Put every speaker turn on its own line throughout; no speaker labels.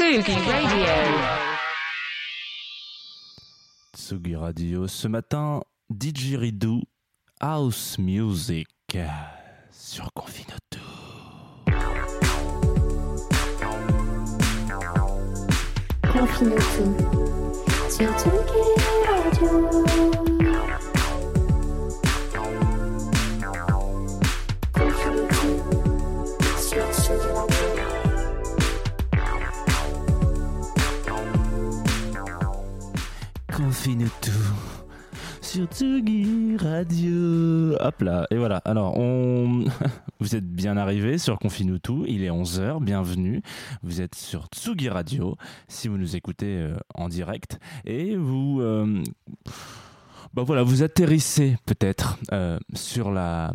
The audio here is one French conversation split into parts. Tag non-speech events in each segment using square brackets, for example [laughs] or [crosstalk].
Sugi Radio.
Tsugi Radio. Ce matin, Didgeridoo House Music sur Confinoto.
Confinoto sur Tsugi Radio. Confinoto sur Tsugi Radio.
Hop là, et voilà. Alors, on... [laughs] vous êtes bien arrivés sur Confinoto. Il est 11h, bienvenue. Vous êtes sur Tsugi Radio, si vous nous écoutez euh, en direct. Et vous... euh, Bah voilà, vous atterrissez peut-être euh, sur la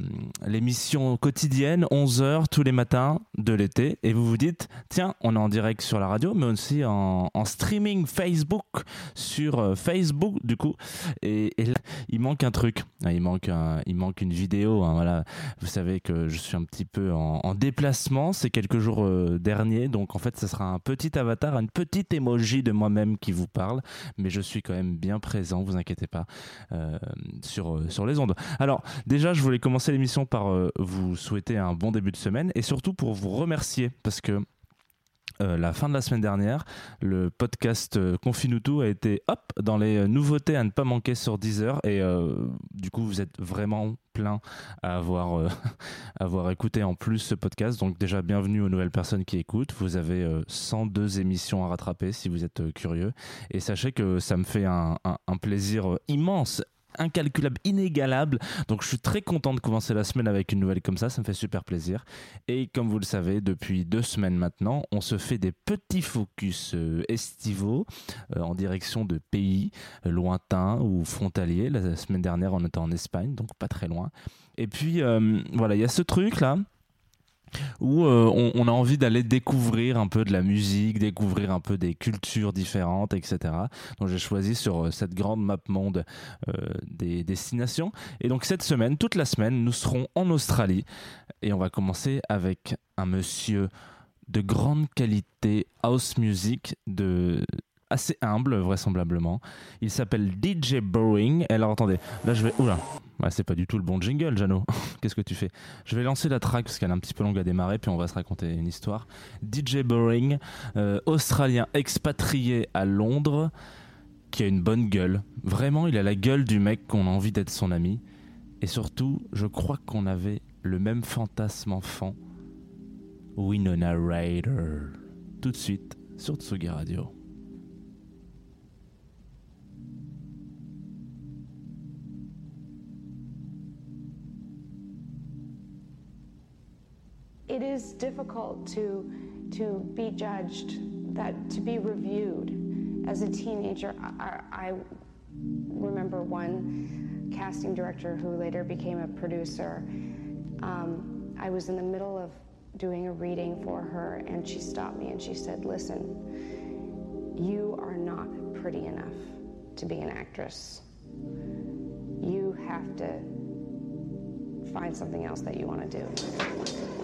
l'émission quotidienne 11h tous les matins de l'été et vous vous dites tiens, on est en direct sur la radio mais aussi en, streaming Facebook sur euh, Facebook du coup. Et, là, il manque un truc, Ah, il manque un- il manque une vidéo hein, voilà, vous savez que je suis un petit peu en, en déplacement ces quelques jours euh, derniers donc en fait ce sera un petit avatar, une petite emoji de moi-même qui vous parle mais je suis quand même bien présent, vous inquiétez pas sur, euh, sur les ondes. Alors, déjà, je voulais commencer l'émission par euh, vous souhaiter un bon début de semaine et surtout pour vous remercier parce que euh, la fin de la semaine dernière, le podcast euh, Confinuto a été hop dans les euh, nouveautés à ne pas manquer sur Deezer et euh, du coup vous êtes vraiment plein à avoir, [laughs] écouté en plus ce podcast. Donc déjà bienvenue aux nouvelles personnes qui écoutent. Vous avez euh, 102 émissions à rattraper si vous êtes curieux et sachez que ça me fait un, plaisir immense incalculable, inégalable. Donc je suis très content de commencer la semaine avec une nouvelle comme ça, ça me fait super plaisir. Et comme vous le savez, depuis deux semaines maintenant, on se fait des petits focus euh, estivaux euh, en direction de pays euh, lointains ou frontaliers. La, semaine dernière, on était en Espagne, donc pas très loin. Et puis voilà, il y a ce truc là où euh, on, a envie d'aller découvrir un peu de la musique, découvrir un peu des cultures différentes, etc. Donc j'ai choisi sur euh, cette grande map monde euh, des destinations. Et donc cette semaine, toute la semaine, nous serons en Australie. Et on va commencer avec un monsieur de grande qualité house music, de assez humble vraisemblablement. Il s'appelle DJ Boring. Et alors attendez, là je vais... Oula, ouais, c'est pas du tout le bon jingle, Jano. [laughs] Qu'est-ce que tu fais? Je vais lancer la track parce qu'elle est un petit peu longue à démarrer, puis on va se raconter une histoire. DJ Boring, euh, australien expatrié à Londres, qui a une bonne gueule. Vraiment, il a la gueule du mec qu'on a envie d'être son ami. Et surtout, je crois qu'on avait le même fantasme enfant. Winona Ryder. Tout de suite sur Tsugi Radio.
It is difficult to to be judged that to be reviewed. As a teenager I, I remember one casting director who later became a producer. Um, i was in the middle of doing a reading for her and she stopped me and she said listen you are not pretty enough to be an actress. You have to find something else that you want to do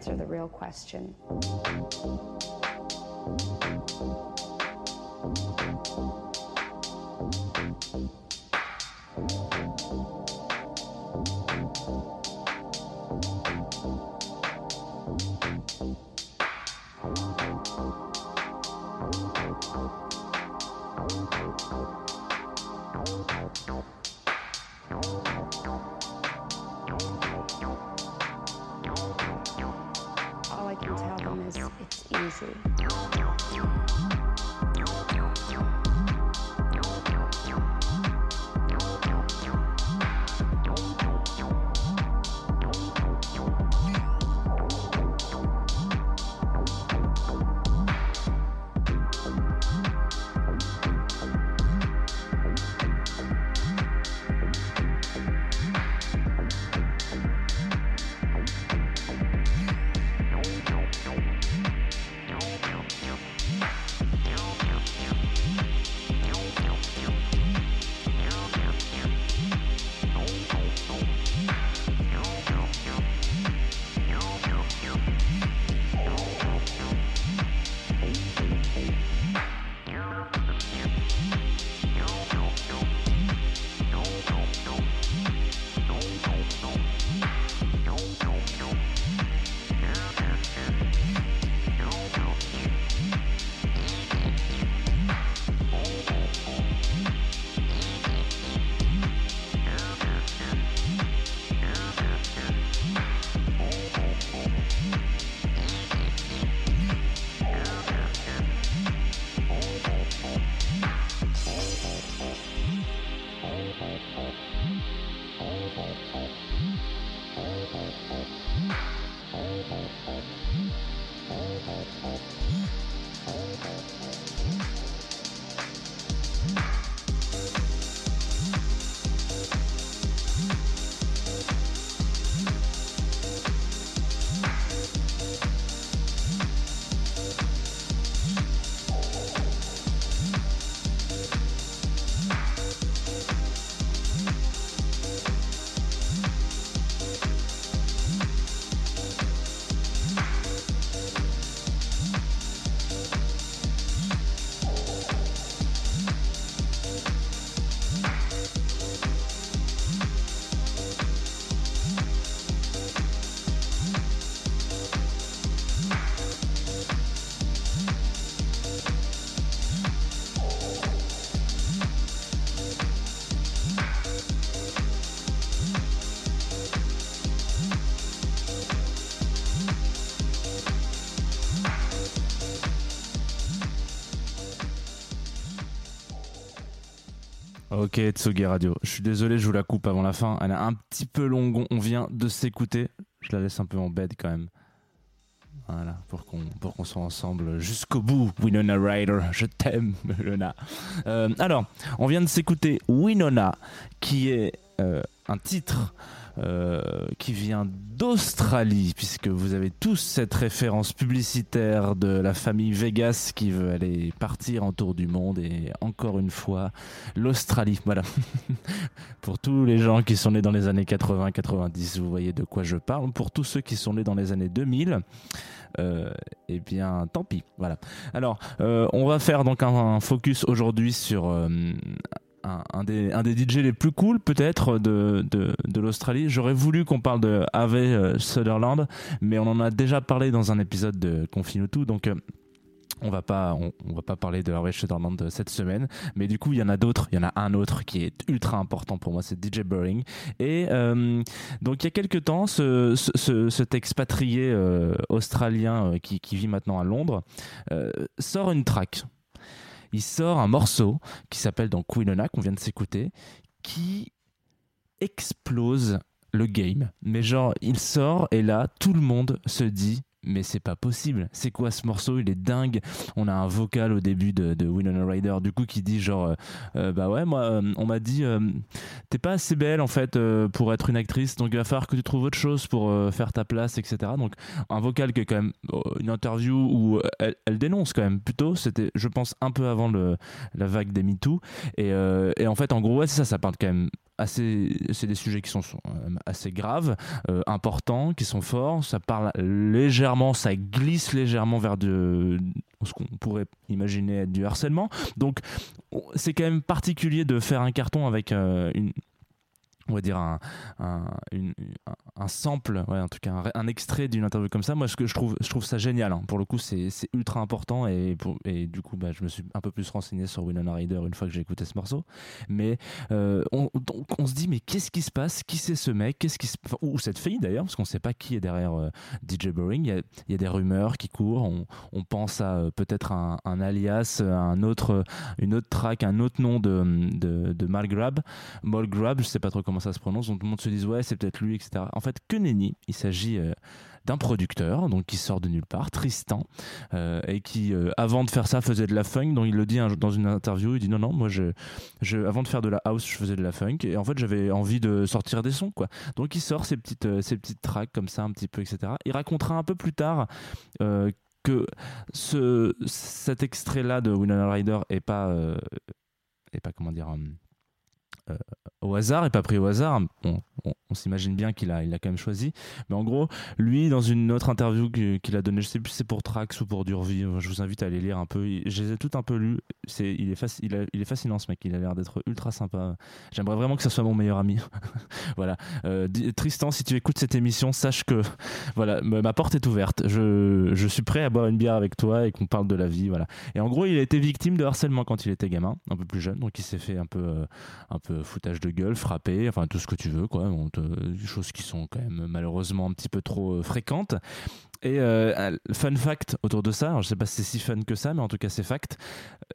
answer the real question. All see.
Ok, Tsugi Radio. Je suis désolé, je vous la coupe avant la fin. Elle est un petit peu longue. On vient de s'écouter. Je la laisse un peu en bed quand même. Voilà, pour qu'on pour qu'on soit ensemble jusqu'au bout. Winona Ryder, je t'aime, Winona. Euh, alors, on vient de s'écouter Winona, qui est euh, un titre euh, qui vient d'Australie, puisque vous avez tous cette référence publicitaire de la famille Vegas qui veut aller partir en tour du monde et encore une fois l'Australie. [laughs] Voilà. Pour tous les gens qui sont nés dans les années 80-90, vous voyez de quoi je parle. Pour tous ceux qui sont nés dans les années 2000, euh, eh bien, tant pis. Voilà. Alors, euh, on va faire donc un, focus aujourd'hui sur un, des, un des DJ les plus cool peut-être de, de, de l'Australie. J'aurais voulu qu'on parle de Harvey euh, Sutherland, mais on en a déjà parlé dans un épisode de Confine tout, donc. euh, on va pas, on, va pas parler de Harvey Sutherland cette semaine, mais du coup il y en a d'autres. Il y en a un autre qui est ultra important pour moi, c'est DJ Burring. Et euh, donc il y a quelques temps, ce, ce- ce- cet expatrié australien qui, qui vit maintenant à Londres sort une track. Il sort un morceau qui s'appelle donc Quinona qu'on vient de s'écouter, qui explose le game. Mais genre, il sort et là, tout le monde se dit. Mais c'est pas possible. C'est quoi ce morceau? Il est dingue. On a un vocal au début de, de Winona Ryder, du coup, qui dit genre, euh, euh, bah ouais, moi, euh, on m'a dit, t'es pas assez belle en fait pour être une actrice, donc il va falloir que tu trouves autre chose pour faire ta place, etc. Donc un vocal qui est quand même une interview où elle, dénonce quand même plutôt. C'était, je pense, un peu avant le, la vague des MeToo. Et, et en fait, en gros, ouais, c'est ça, ça parle quand même c'est des sujets qui sont, euh, assez graves, euh, importants, qui sont forts. Ça parle légèrement, ça glisse légèrement vers ce qu'on pourrait imaginer être du harcèlement. Donc, on- c'est quand même particulier de faire un carton avec euh, une on va dire un, un, un- sample, ouais, en tout cas un, extrait d'une interview comme ça. Moi, ce que je trouve, je trouve ça génial. hein. Pour le coup, c'est ultra important et, et du coup, bah, je me suis un peu plus renseigné sur Winona Ryder une fois que j'ai écouté ce morceau. Mais euh, on, on se dit, mais qu'est-ce qui se passe? Qui c'est ce mec? Qu'est-ce qui ou cette fille d'ailleurs, parce qu'on ne sait pas qui est derrière euh, DJ Boring. Il y, y a des rumeurs qui courent. On, pense à euh, peut-être un, alias, un autre, une autre track, un autre nom de, de, Malgrab. Molgrab, je sais pas trop comment ça se prononce, donc tout le monde se dit ouais c'est peut-être lui, etc. En fait, que il s'agit euh, d'un producteur, donc qui sort de nulle part, Tristan, euh, et qui euh, avant de faire ça faisait de la funk. Donc il le dit dans une interview, il dit non non moi avant de faire de la house je faisais de la funk et en fait j'avais envie de sortir des sons quoi. Donc il sort ces petites ces petites tracks comme ça un petit peu etc. Il racontera un peu plus tard. que ce, cet extrait-là de Winona Ryder est pas, est pas comment dire, euh, au hasard, est pas pris au hasard. On, s'imagine bien qu'il a, il a quand même choisi. Mais en gros, lui, dans une autre interview qu'il a donnée, je sais plus si c'est pour Trax ou pour Durvie, je vous invite à aller lire un peu. Je les ai tout un peu lus. C'est, il, est fascinant ce mec, il a l'air d'être ultra sympa. J'aimerais vraiment que ça soit mon meilleur ami. [laughs] voilà. Euh, Tristan, si tu écoutes cette émission, sache que voilà, ma porte est ouverte. Je, je suis prêt à boire une bière avec toi et qu'on parle de la vie. Voilà. Et en gros, il a été victime de harcèlement quand il était gamin, un peu plus jeune. Donc il s'est fait un peu, euh, un peu foutage de gueule, frappé, enfin tout ce que tu veux, quoi. On choses qui sont quand même malheureusement un petit peu trop euh, fréquentes. Et euh, fun fact autour de ça, alors je sais pas si c'est si fun que ça, mais en tout cas c'est fact.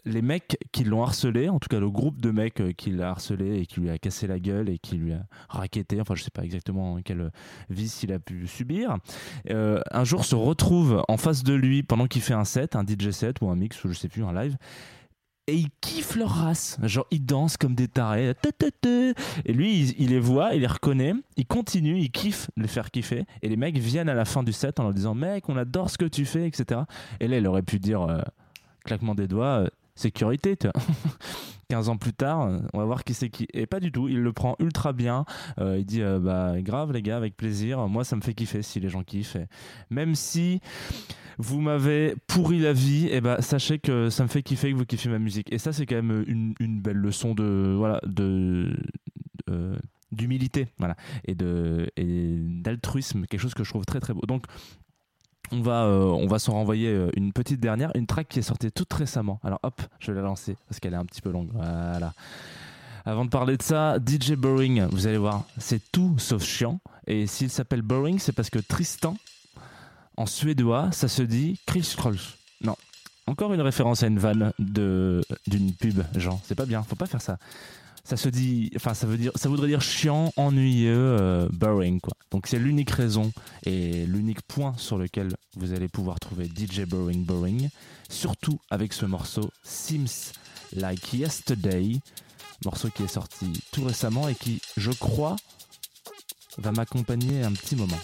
Les mecs qui l'ont harcelé, en tout cas le groupe de mecs euh, qui l'a harcelé et qui lui a cassé la gueule et qui lui a raquetté, enfin je sais pas exactement quel vice il a pu subir, un jour se retrouve en face de lui pendant qu'il fait un set, un DJ set ou un mix ou je sais plus, un live. Et ils kiffent leur race. Genre, ils dansent comme des tarés. Ta, ta, ta. Et lui, il, les voit, il les reconnaît, il continue, il kiffe les faire kiffer. Et les mecs viennent à la fin du set en leur disant Mec, on adore ce que tu fais, etc. Et là, il aurait pu dire, euh, claquement des doigts, euh, sécurité, tu vois. [laughs] 15 ans plus tard, euh, on va voir qui c'est qui. Et pas du tout, il le prend ultra bien. Euh, il dit euh, Bah, grave, les gars, avec plaisir. Moi, ça me fait kiffer si les gens kiffent. Même si vous m'avez pourri la vie, et ben sachez que ça me fait kiffer que vous kiffez ma musique. Et ça, c'est quand même une, une belle leçon de voilà de euh, d'humilité, voilà, et de et d'altruisme, quelque chose que je trouve très très beau. Donc on va, euh, va s'en renvoyer euh, une petite dernière, une track qui est sortie toute récemment. Alors hop, je vais la lancer parce qu'elle est un petit peu longue. Voilà. Avant de parler de ça, DJ Boring, vous allez voir, c'est tout sauf chiant. Et s'il s'appelle Boring, c'est parce que Tristan, en suédois, ça se dit Chris Kroll. Non. Encore une référence à une vanne d'une pub, Jean. C'est pas bien, faut pas faire ça. Ça se dit, enfin ça veut dire, ça voudrait dire chiant, ennuyeux, euh, boring quoi. Donc c'est l'unique raison et l'unique point sur lequel vous allez pouvoir trouver DJ Boring Boring, surtout avec ce morceau Seems Like Yesterday, morceau qui est sorti tout récemment et qui, je crois, va m'accompagner un petit moment.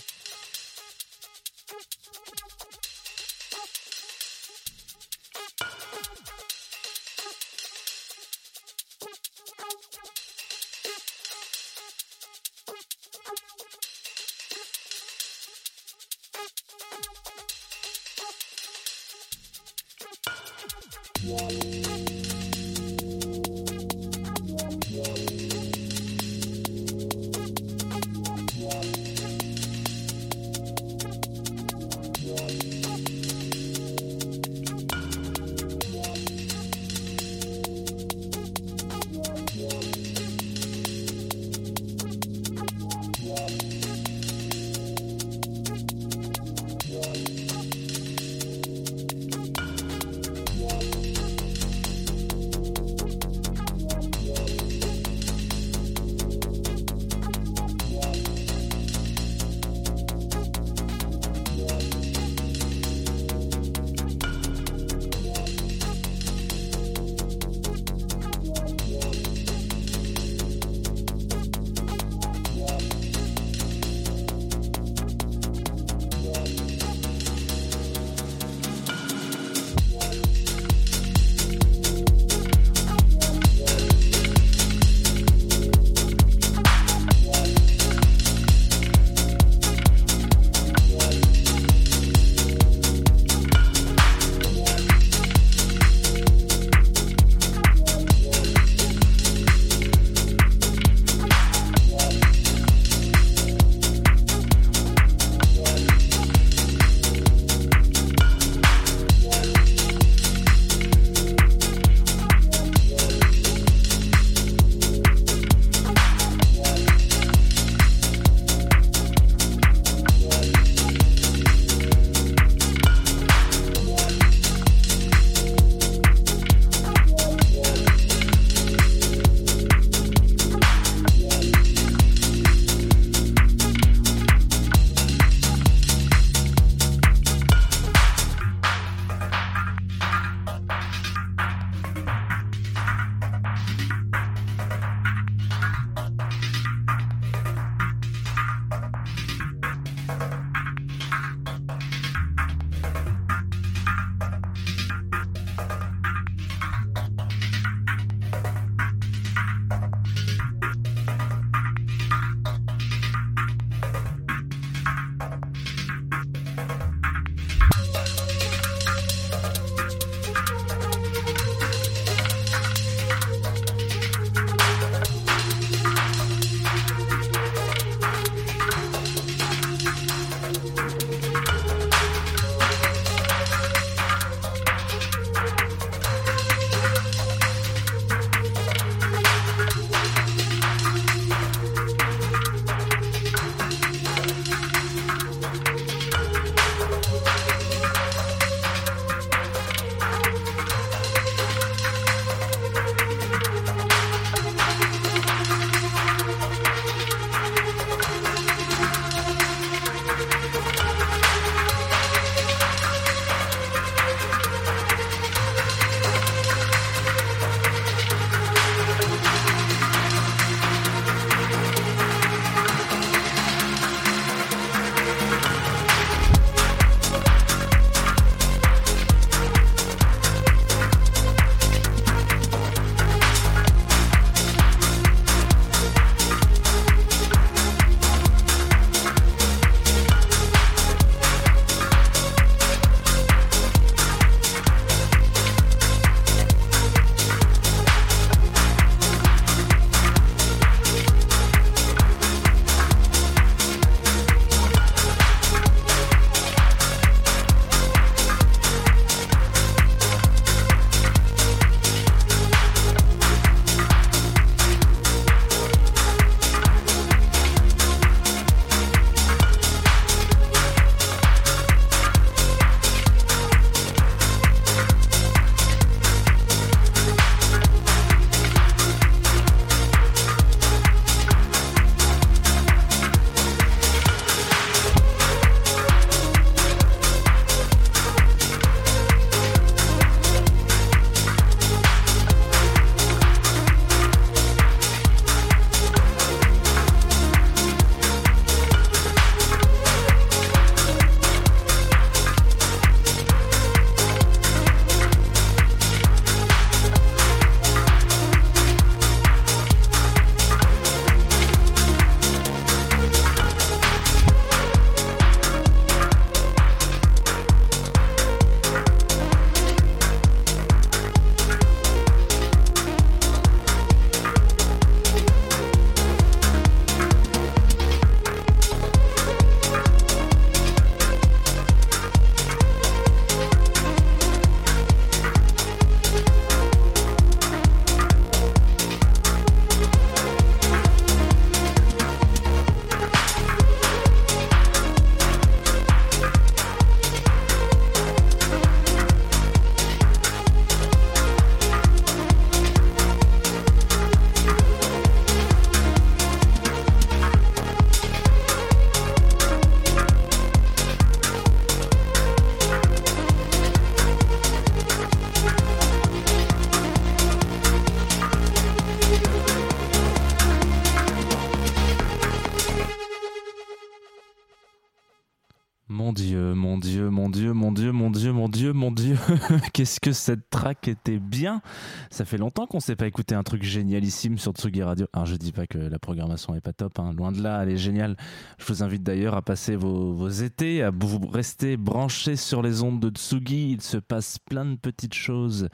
[laughs] Qu'est-ce que cette track était bien. Ça fait longtemps qu'on s'est pas écouté un truc génialissime sur Tsugi Radio. Alors je dis pas que la programmation est pas top, hein. loin de là, elle est géniale. Je vous invite d'ailleurs à passer vos, vos étés, à vous rester branchés sur les ondes de Tsugi. Il se passe plein de petites choses.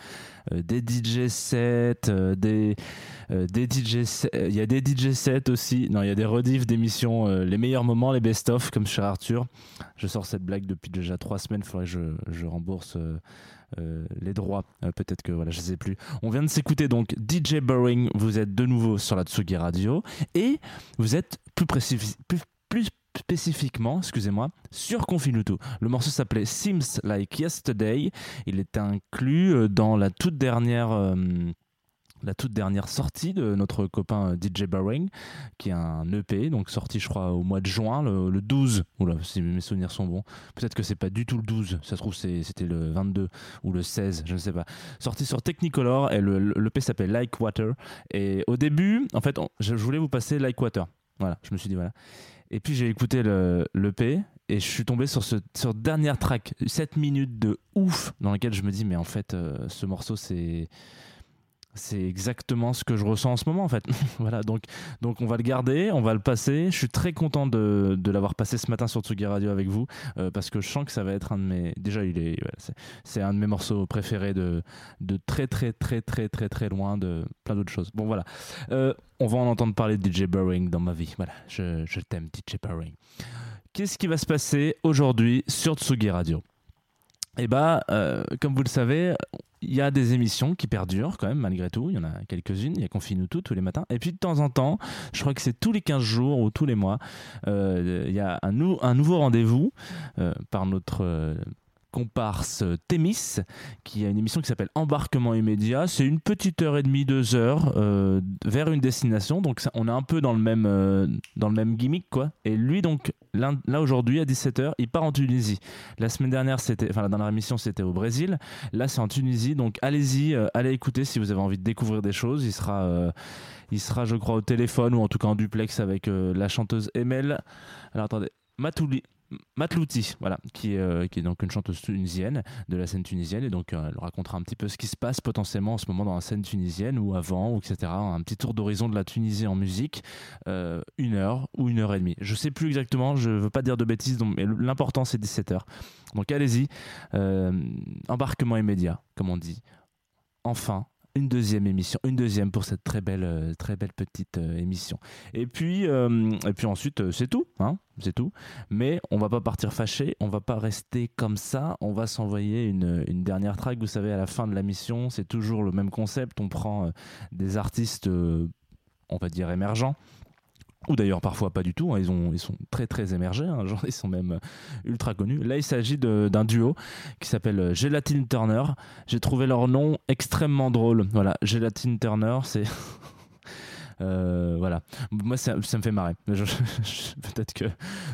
Euh, des DJ sets, euh, des, euh, des DJ. Il y a des DJ sets aussi. Non, il y a des rediffs d'émissions, les meilleurs moments, les best-of, comme cher Arthur. Je sors cette blague depuis déjà trois semaines. Il faudrait que je, rembourse les droits. Euh, Peut-être que voilà, je sais plus. On vient de s'écouter donc DJ Burring. Vous êtes de nouveau sur la Tsugi Radio et vous êtes plus plus, spécifiquement, excusez-moi, sur Confinuto. Le morceau s'appelait Seems Like Yesterday. Il est inclus euh, dans la toute dernière. euh, la toute dernière sortie de notre copain euh, DJ Burring, qui est un EP, donc sorti je crois au mois de juin, le, le 12, oula, si mes souvenirs sont bons, peut-être que c'est pas du tout le 12, ça se trouve c'était le 22 ou le 16, je ne sais pas. Sorti sur Technicolor, et le, le l'EP s'appelle Like Water, et au début, en fait, je voulais vous passer Like Water, voilà, je me suis dit voilà. Et puis j'ai écouté le l'EP, et je suis tombé sur ce sur dernière track, 7 minutes de ouf, dans laquelle je me dis mais en fait, euh, ce morceau c'est c'est exactement ce que je ressens en ce moment en fait. [laughs] voilà, donc, donc on va le garder, on va le passer. Je suis très content de, de l'avoir passé ce matin sur Tsugi Radio avec vous euh, parce que je sens que ça va être un de mes. Déjà, il est, c'est, un de mes morceaux préférés de, de très très très très très très loin de plein d'autres choses. Bon voilà, Euh, on va en entendre parler de DJ Burring dans ma vie. Voilà, je, je t'aime DJ Burring. Qu'est-ce qui va se passer aujourd'hui sur Tsugi Radio? Eh bah, comme vous le savez, il y a des émissions qui perdurent quand même malgré tout. Il y en a quelques-unes. Il y a Confine tout tous les matins. Et puis de temps en temps, je crois que c'est tous les 15 jours ou tous les mois, euh, il y a un, nou- un nouveau rendez-vous euh, par notre euh, comparse Thémis, qui a une émission qui s'appelle Embarquement immédiat. C'est une petite heure et demie, deux heures euh, vers une destination. Donc on est un peu dans le même, euh, dans le même gimmick, quoi. Et lui, donc, là, aujourd'hui, à 17h, il part en Tunisie. La semaine dernière, c'était, enfin la dernière émission, c'était au Brésil. Là, c'est en Tunisie. Donc allez-y, euh, allez écouter si vous avez envie de découvrir des choses. Il sera, il sera, je crois, au téléphone ou en tout cas en duplex avec la chanteuse Emel. Alors attendez, Matouli. Matlouti, voilà, qui est, euh, qui est donc une chanteuse tunisienne de la scène tunisienne et donc euh, elle racontera un petit peu ce qui se passe potentiellement en ce moment dans la scène tunisienne ou avant ou etc. Un petit tour d'horizon de la Tunisie en musique, euh, une heure ou une heure et demie. Je sais plus exactement, je veux pas dire de bêtises, donc, mais l'important c'est 17 heures. Donc allez-y, embarquement immédiat, comme on dit. Enfin, une deuxième émission, une deuxième pour cette très belle, euh, très belle petite euh, émission. Et puis, euh, et puis ensuite, c'est tout, hein, c'est tout. Mais on va pas partir fâché, on va pas rester comme ça. On va s'envoyer une, une dernière track. Vous savez, à la fin de la mission, c'est toujours le même concept. On prend des artistes, on va dire émergents. Ou d'ailleurs parfois pas du tout, hein, ils, ont, ils sont très très émergés, hein, [laughs] ils sont même euh, ultra connus. Là il s'agit d'un duo qui s'appelle euh, Gelatine Turner. J'ai trouvé leur nom extrêmement drôle. Voilà, Gelatine Turner, c'est. [laughs] Euh, voilà, moi ça, me fait marrer. [laughs] Peut-être que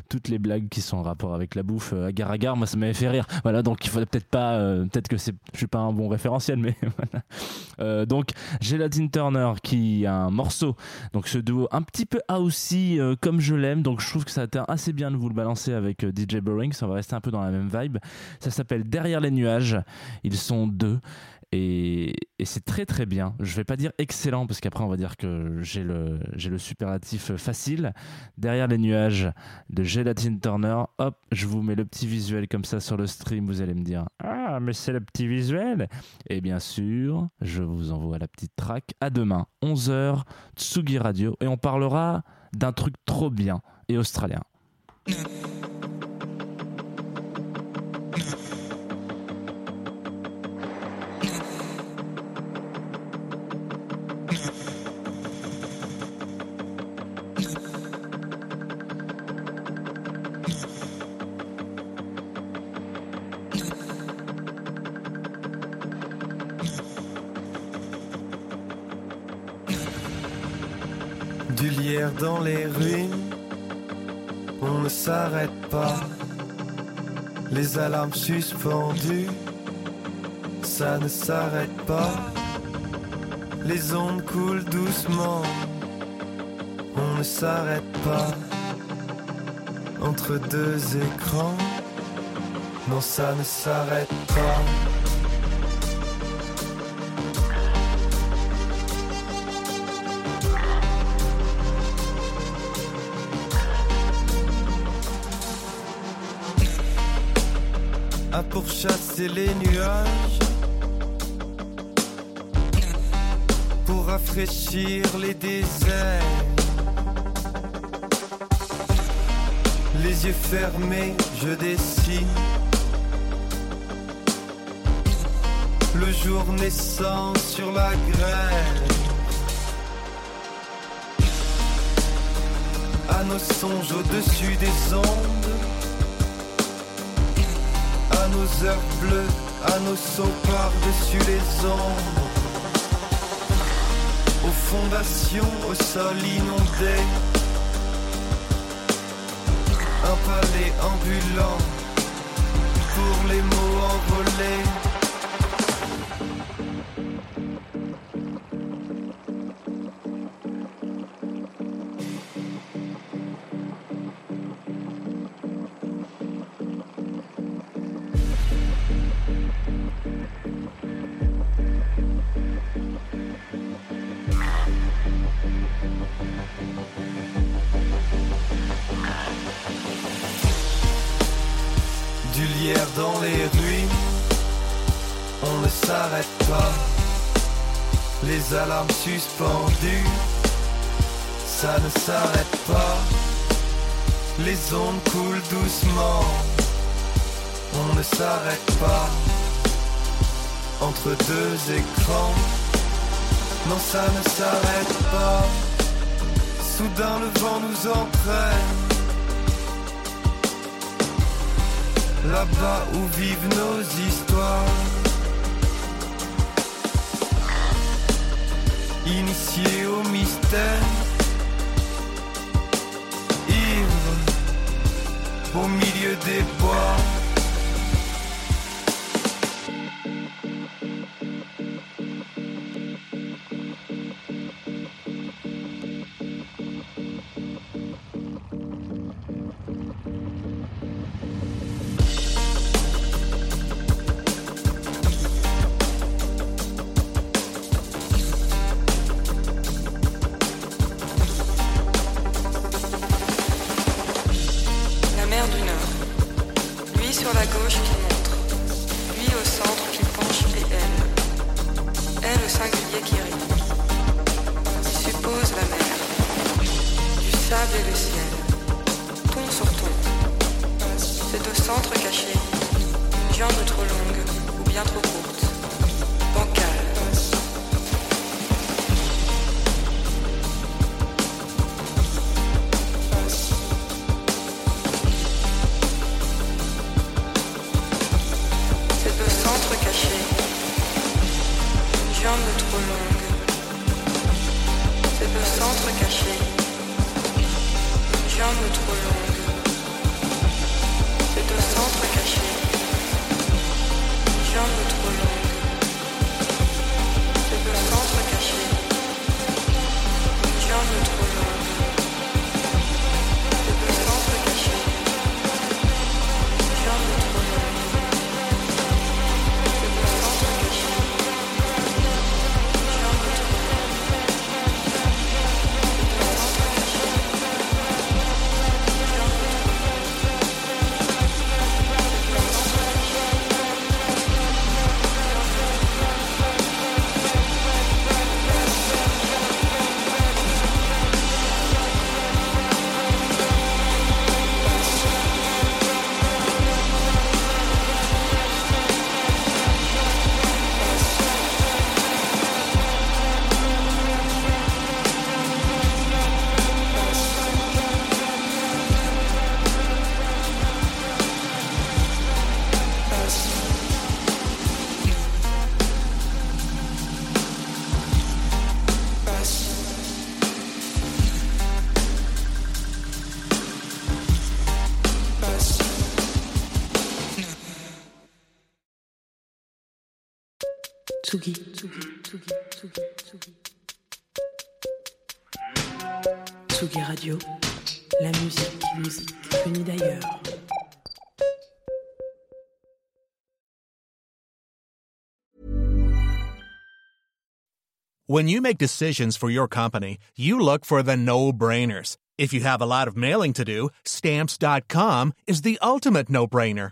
toutes les blagues qui sont en rapport avec la bouffe, euh, agar agar, moi ça m'avait fait rire. Voilà, donc il faudrait peut-être pas, euh, peut-être que c'est, je suis pas un bon référentiel, mais [laughs] voilà. Euh, donc Gelatine Turner qui a un morceau, donc ce duo un petit peu aussi comme je l'aime, donc je trouve que ça a été assez bien de vous le balancer avec DJ Burring, ça va rester un peu dans la même vibe. Ça s'appelle Derrière les nuages. Ils sont deux. Et, c'est très très bien. Je vais pas dire excellent parce qu'après on va dire que j'ai le, j'ai le superlatif facile. Derrière les nuages de Gelatine Turner, hop, je vous mets le petit visuel comme ça sur le stream. Vous allez me dire Ah, mais c'est le petit visuel. Et bien sûr, je vous envoie la petite track. À demain, 11h, Tsugi Radio. Et on parlera d'un truc trop bien et australien.
Dans les ruines, on ne s'arrête pas. Les alarmes suspendues, ça ne s'arrête pas. Les ondes coulent doucement, on ne s'arrête pas. Entre deux écrans, Non, ça ne s'arrête pas. Les nuages pour rafraîchir les déserts. Les yeux fermés, je dessine le jour naissant sur la grève. À nos songes au-dessus des ondes nos heures bleues, à nos sauts par-dessus les ombres, aux fondations, au sol inondé, un palais ambulant pour les mots envolés. Dans les ruines, on ne s'arrête pas. Les alarmes suspendues, ça ne s'arrête pas. Les ondes coulent doucement, on ne s'arrête pas. Entre deux écrans, non ça ne s'arrête pas. Soudain le vent nous entraîne. Là-bas où vivent nos histoires. Initiés au mystère, ivre au milieu des bois.
Tsugi, Tsugi, Tsugi, Tsugi, Tsugi. Tsugi Radio, la musique, venue d'ailleurs.
When you make decisions for your company, you look for the no-brainers. If you have a lot of mailing to do, stamps.com is the ultimate no-brainer.